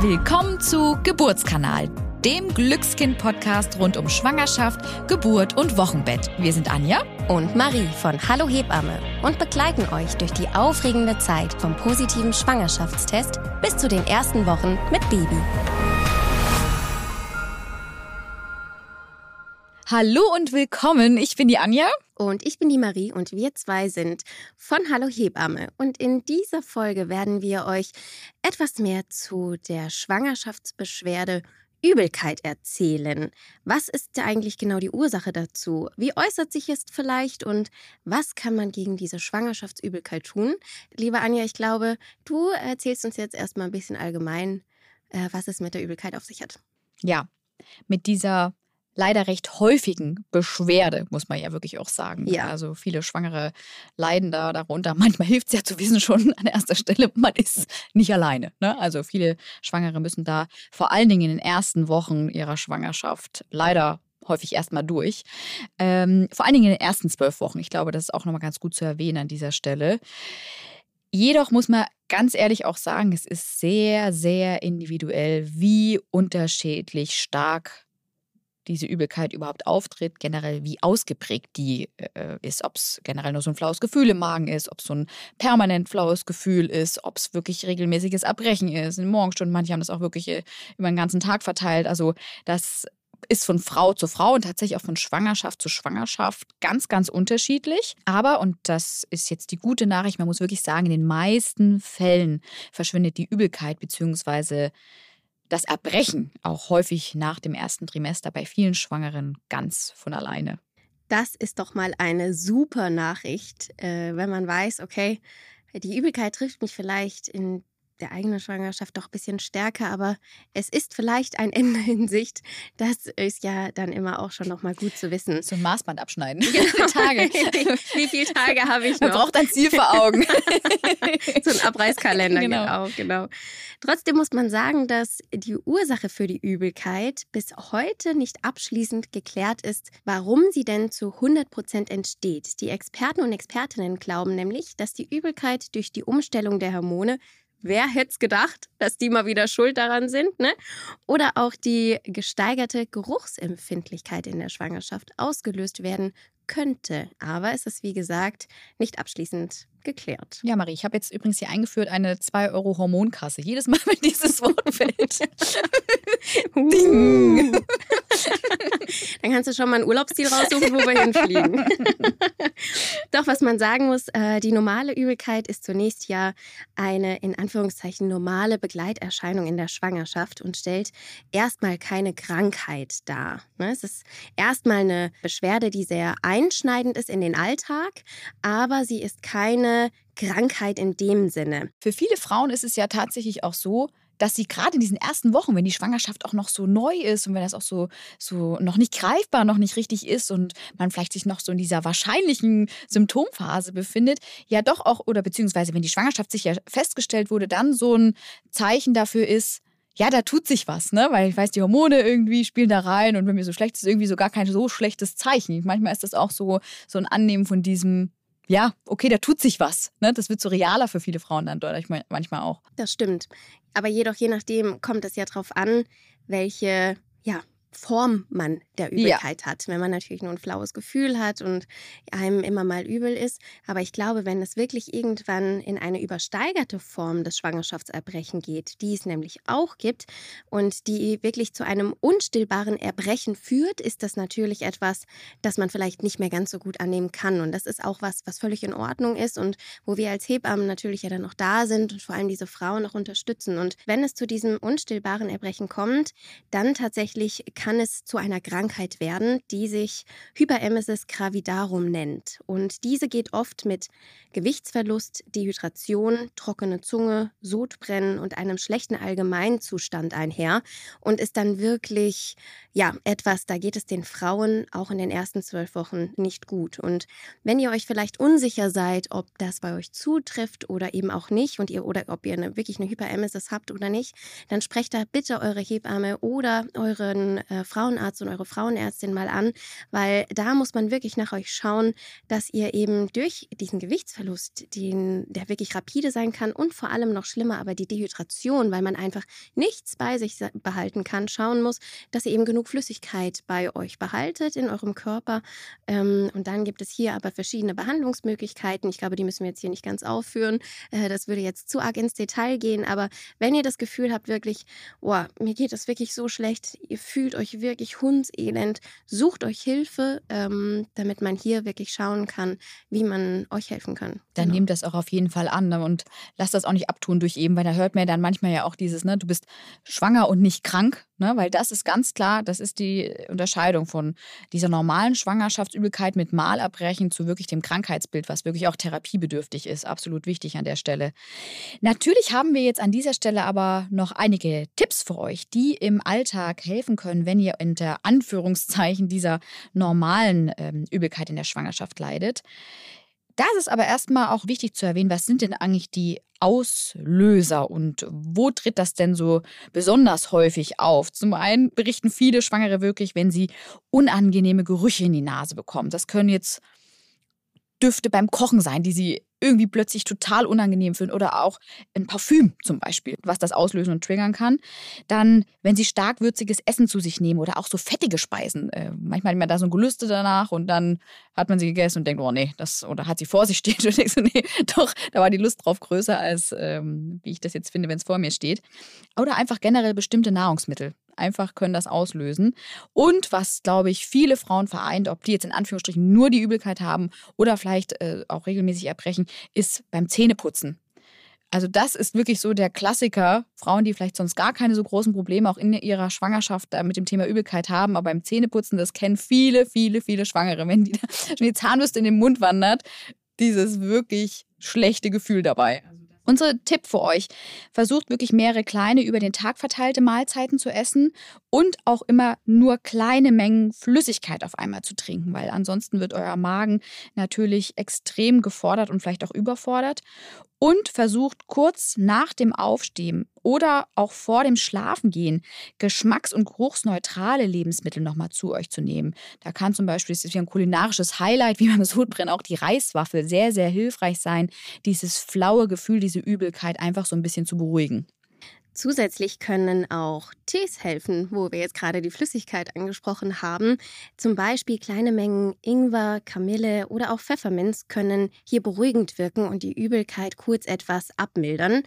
Willkommen zu Geburtskanal, dem Glückskind-Podcast rund um Schwangerschaft, Geburt und Wochenbett. Wir sind Anja und Marie von Hallo Hebamme und begleiten euch durch die aufregende Zeit vom positiven Schwangerschaftstest bis zu den ersten Wochen mit Baby. Hallo und willkommen. Ich bin die Anja. Und ich bin die Marie und wir zwei sind von Hallo Hebamme. Und in dieser Folge werden wir euch etwas mehr zu der Schwangerschaftsbeschwerde Übelkeit erzählen. Was ist eigentlich genau die Ursache dazu? Wie äußert sich es vielleicht und was kann man gegen diese Schwangerschaftsübelkeit tun? Liebe Anja, ich glaube, du erzählst uns jetzt erstmal ein bisschen allgemein, äh, was es mit der Übelkeit auf sich hat. Ja, mit dieser leider recht häufigen Beschwerde, muss man ja wirklich auch sagen. Ja. Also viele Schwangere leiden da darunter. Manchmal hilft es ja zu wissen schon an erster Stelle, man ist nicht alleine. Ne? Also viele Schwangere müssen da vor allen Dingen in den ersten Wochen ihrer Schwangerschaft leider häufig erstmal durch. Ähm, vor allen Dingen in den ersten zwölf Wochen. Ich glaube, das ist auch nochmal ganz gut zu erwähnen an dieser Stelle. Jedoch muss man ganz ehrlich auch sagen, es ist sehr, sehr individuell, wie unterschiedlich stark diese Übelkeit überhaupt auftritt, generell wie ausgeprägt die äh, ist, ob es generell nur so ein flaues Gefühl im Magen ist, ob es so ein permanent flaues Gefühl ist, ob es wirklich regelmäßiges Erbrechen ist, in Morgenstunden, manche haben das auch wirklich äh, über den ganzen Tag verteilt. Also das ist von Frau zu Frau und tatsächlich auch von Schwangerschaft zu Schwangerschaft ganz, ganz unterschiedlich. Aber, und das ist jetzt die gute Nachricht, man muss wirklich sagen, in den meisten Fällen verschwindet die Übelkeit bzw das Erbrechen auch häufig nach dem ersten Trimester bei vielen Schwangeren ganz von alleine. Das ist doch mal eine super Nachricht, äh, wenn man weiß, okay, die Übelkeit trifft mich vielleicht in der eigenen Schwangerschaft doch ein bisschen stärker, aber es ist vielleicht ein Ende in Sicht. Das ist ja dann immer auch schon nochmal gut zu wissen. So ein Maßband abschneiden. Genau. Tage. Wie, wie, viele Tage habe ich noch? Man braucht ein Ziel vor Augen. so ein Abreißkalender, genau. genau. genau. Trotzdem muss man sagen, dass die Ursache für die Übelkeit bis heute nicht abschließend geklärt ist, warum sie denn zu 100 Prozent entsteht. Die Experten und Expertinnen glauben nämlich, dass die Übelkeit durch die Umstellung der Hormone Wer hätte es gedacht, dass die mal wieder schuld daran sind? Ne? Oder auch die gesteigerte Geruchsempfindlichkeit in der Schwangerschaft ausgelöst werden könnte. Aber es ist, wie gesagt, nicht abschließend geklärt. Ja, Marie, ich habe jetzt übrigens hier eingeführt eine 2-Euro-Hormonkasse. Jedes Mal, wenn dieses Wort fällt. Ding! Dann kannst du schon mal ein Urlaubsziel raussuchen, wo wir hinfliegen. Doch, was man sagen muss, äh, die normale Übelkeit ist zunächst ja eine in Anführungszeichen normale Begleiterscheinung in der Schwangerschaft und stellt erstmal keine Krankheit dar. Ne? Es ist erstmal eine Beschwerde, die sehr einschneidend ist in den Alltag, aber sie ist keine Krankheit in dem Sinne. Für viele Frauen ist es ja tatsächlich auch so, dass sie gerade in diesen ersten Wochen, wenn die Schwangerschaft auch noch so neu ist und wenn das auch so, so noch nicht greifbar, noch nicht richtig ist und man vielleicht sich noch so in dieser wahrscheinlichen Symptomphase befindet, ja doch auch, oder beziehungsweise wenn die Schwangerschaft sicher festgestellt wurde, dann so ein Zeichen dafür ist, ja, da tut sich was, ne? Weil ich weiß, die Hormone irgendwie spielen da rein und wenn mir so schlecht ist, irgendwie so gar kein so schlechtes Zeichen. Manchmal ist das auch so, so ein Annehmen von diesem, ja, okay, da tut sich was. Ne? Das wird so realer für viele Frauen dann deutlich manchmal auch. Das stimmt. Aber jedoch, je nachdem, kommt es ja darauf an, welche ja, Form man der Übelkeit ja. hat. Wenn man natürlich nur ein flaues Gefühl hat und einem immer mal übel ist. Aber ich glaube, wenn es wirklich irgendwann in eine übersteigerte Form des Schwangerschaftserbrechen geht, die es nämlich auch gibt und die wirklich zu einem unstillbaren Erbrechen führt, ist das natürlich etwas, das man vielleicht nicht mehr ganz so gut annehmen kann. Und das ist auch was, was völlig in Ordnung ist und wo wir als Hebammen natürlich ja dann noch da sind und vor allem diese Frauen auch unterstützen. Und wenn es zu diesem unstillbaren Erbrechen kommt, dann tatsächlich kann es zu einer Krankheit werden, die sich Hyperemesis gravidarum nennt. Und diese geht oft mit Gewichtsverlust, Dehydration, trockene Zunge, Sodbrennen und einem schlechten Allgemeinzustand einher und ist dann wirklich, ja, etwas, da geht es den Frauen auch in den ersten zwölf Wochen nicht gut. Und wenn ihr euch vielleicht unsicher seid, ob das bei euch zutrifft oder eben auch nicht und ihr oder ob ihr eine, wirklich eine Hyperemesis habt oder nicht, dann sprecht da bitte eure Hebamme oder euren äh, Frauenarzt und eure Frauenärztin mal an, weil da muss man wirklich nach euch schauen, dass ihr eben durch diesen Gewichtsverlust, den, der wirklich rapide sein kann und vor allem noch schlimmer, aber die Dehydration, weil man einfach nichts bei sich behalten kann, schauen muss, dass ihr eben genug Flüssigkeit bei euch behaltet in eurem Körper. Ähm, und dann gibt es hier aber verschiedene Behandlungsmöglichkeiten. Ich glaube, die müssen wir jetzt hier nicht ganz aufführen. Äh, das würde jetzt zu arg ins Detail gehen. Aber wenn ihr das Gefühl habt, wirklich, oh, mir geht es wirklich so schlecht, ihr fühlt euch wirklich hundselend, sucht euch Hilfe, ähm, damit man hier wirklich schauen kann, wie man euch helfen kann. Dann genau. nehmt das auch auf jeden Fall an ne? und lasst das auch nicht abtun durch eben, weil da hört man ja dann manchmal ja auch dieses, ne, du bist schwanger und nicht krank, ne, weil das ist ganz klar, das ist die Unterscheidung von dieser normalen Schwangerschaftsübelkeit mit Malabbrechen zu wirklich dem Krankheitsbild, was wirklich auch therapiebedürftig ist. Absolut wichtig an der Stelle. Natürlich haben wir jetzt an dieser Stelle aber noch einige Tipps für euch, die im Alltag helfen können, wenn ihr unter Anführungszeichen dieser normalen ähm, Übelkeit in der Schwangerschaft leidet. Da ist aber erstmal auch wichtig zu erwähnen, was sind denn eigentlich die Auslöser und wo tritt das denn so besonders häufig auf? Zum einen berichten viele Schwangere wirklich, wenn sie unangenehme Gerüche in die Nase bekommen. Das können jetzt Düfte beim Kochen sein, die sie irgendwie plötzlich total unangenehm finden oder auch ein Parfüm zum Beispiel, was das auslösen und triggern kann. Dann, wenn sie stark würziges Essen zu sich nehmen oder auch so fettige Speisen. Äh, manchmal hat man da so ein Gelüste danach und dann hat man sie gegessen und denkt, oh nee, das, oder hat sie vor sich stehen und denkt so, nee, doch, da war die Lust drauf größer als ähm, wie ich das jetzt finde, wenn es vor mir steht. Oder einfach generell bestimmte Nahrungsmittel einfach können das auslösen. Und was, glaube ich, viele Frauen vereint, ob die jetzt in Anführungsstrichen nur die Übelkeit haben oder vielleicht äh, auch regelmäßig erbrechen, ist beim Zähneputzen. Also das ist wirklich so der Klassiker. Frauen, die vielleicht sonst gar keine so großen Probleme auch in ihrer Schwangerschaft mit dem Thema Übelkeit haben, aber beim Zähneputzen, das kennen viele, viele, viele Schwangere. Wenn die, schon die Zahnbürste in den Mund wandert, dieses wirklich schlechte Gefühl dabei. Unser Tipp für euch, versucht wirklich mehrere kleine über den Tag verteilte Mahlzeiten zu essen und auch immer nur kleine Mengen Flüssigkeit auf einmal zu trinken, weil ansonsten wird euer Magen natürlich extrem gefordert und vielleicht auch überfordert. Und versucht kurz nach dem Aufstehen oder auch vor dem Schlafengehen geschmacks- und geruchsneutrale Lebensmittel nochmal zu euch zu nehmen. Da kann zum Beispiel, das ist wie ein kulinarisches Highlight, wie beim Sodbrennen, auch die Reiswaffel sehr, sehr hilfreich sein, dieses flaue Gefühl, diese Übelkeit einfach so ein bisschen zu beruhigen. Zusätzlich können auch Tees helfen, wo wir jetzt gerade die Flüssigkeit angesprochen haben. Zum Beispiel kleine Mengen Ingwer, Kamille oder auch Pfefferminz können hier beruhigend wirken und die Übelkeit kurz etwas abmildern.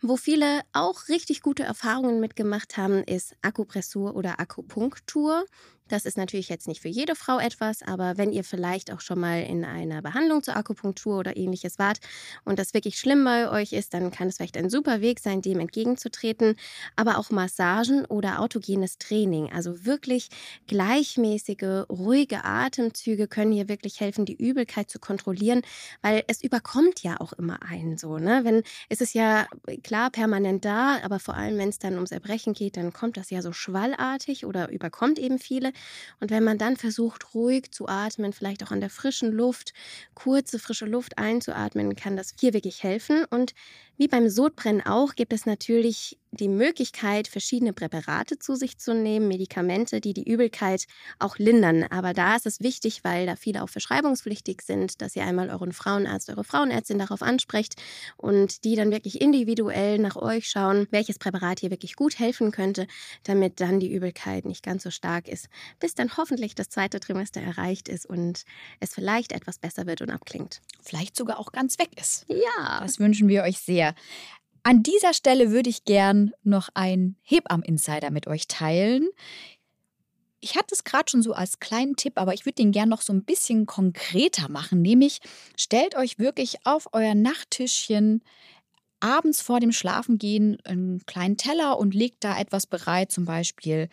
Wo viele auch richtig gute Erfahrungen mitgemacht haben, ist Akupressur oder Akupunktur. Das ist natürlich jetzt nicht für jede Frau etwas, aber wenn ihr vielleicht auch schon mal in einer Behandlung zur Akupunktur oder ähnliches wart und das wirklich schlimm bei euch ist, dann kann es vielleicht ein super Weg sein, dem entgegenzutreten. Aber auch Massagen oder autogenes Training, also wirklich gleichmäßige, ruhige Atemzüge können hier wirklich helfen, die Übelkeit zu kontrollieren, weil es überkommt ja auch immer einen so. Ne? Wenn ist es ja klar permanent da, aber vor allem wenn es dann ums Erbrechen geht, dann kommt das ja so schwallartig oder überkommt eben viele. Und wenn man dann versucht, ruhig zu atmen, vielleicht auch an der frischen Luft, kurze frische Luft einzuatmen, kann das hier wirklich helfen. Und wie beim Sodbrennen auch gibt es natürlich die Möglichkeit, verschiedene Präparate zu sich zu nehmen, Medikamente, die die Übelkeit auch lindern. Aber da ist es wichtig, weil da viele auch verschreibungspflichtig sind, dass ihr einmal euren Frauenarzt, eure Frauenärztin darauf ansprecht und die dann wirklich individuell nach euch schauen, welches Präparat hier wirklich gut helfen könnte, damit dann die Übelkeit nicht ganz so stark ist, bis dann hoffentlich das zweite Trimester erreicht ist und es vielleicht etwas besser wird und abklingt. Vielleicht sogar auch ganz weg ist. Ja. Das wünschen wir euch sehr. An dieser Stelle würde ich gern noch ein Hebammen-Insider mit euch teilen. Ich hatte es gerade schon so als kleinen Tipp, aber ich würde den gern noch so ein bisschen konkreter machen. Nämlich stellt euch wirklich auf euer Nachttischchen abends vor dem Schlafengehen einen kleinen Teller und legt da etwas bereit, zum Beispiel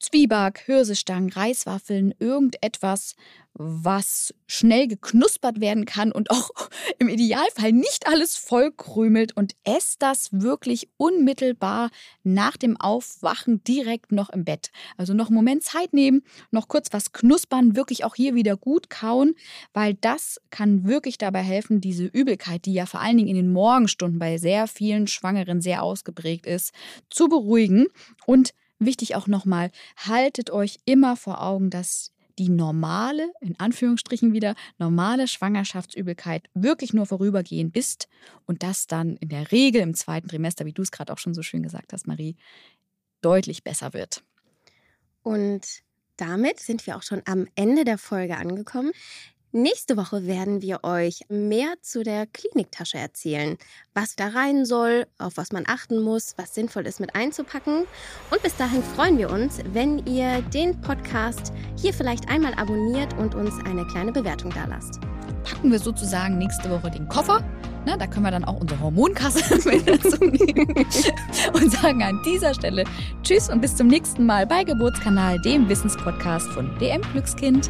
Zwieback, Hirsestangen, Reiswaffeln, irgendetwas, was schnell geknuspert werden kann und auch im Idealfall nicht alles vollkrümelt und esst das wirklich unmittelbar nach dem Aufwachen direkt noch im Bett. Also noch einen Moment Zeit nehmen, noch kurz was knuspern, wirklich auch hier wieder gut kauen, weil das kann wirklich dabei helfen, diese Übelkeit, die ja vor allen Dingen in den Morgenstunden bei sehr vielen Schwangeren sehr ausgeprägt ist, zu beruhigen und wichtig auch nochmal, haltet euch immer vor Augen, dass die normale, in Anführungsstrichen wieder, normale Schwangerschaftsübelkeit wirklich nur vorübergehend ist und das dann in der Regel im zweiten Trimester, wie du es gerade auch schon so schön gesagt hast, Marie, deutlich besser wird. Und damit sind wir auch schon am Ende der Folge angekommen. Nächste Woche werden wir euch mehr zu der Kliniktasche erzählen, was da rein soll, auf was man achten muss, was sinnvoll ist mit einzupacken. Und bis dahin freuen wir uns, wenn ihr den Podcast hier vielleicht einmal abonniert und uns eine kleine Bewertung da lasst. Packen wir sozusagen nächste Woche den Koffer. Na, da können wir dann auch unsere Hormonkasse mit dazu nehmen und sagen an dieser Stelle Tschüss und bis zum nächsten Mal bei Geburtskanal, dem Wissenspodcast von DM Glückskind.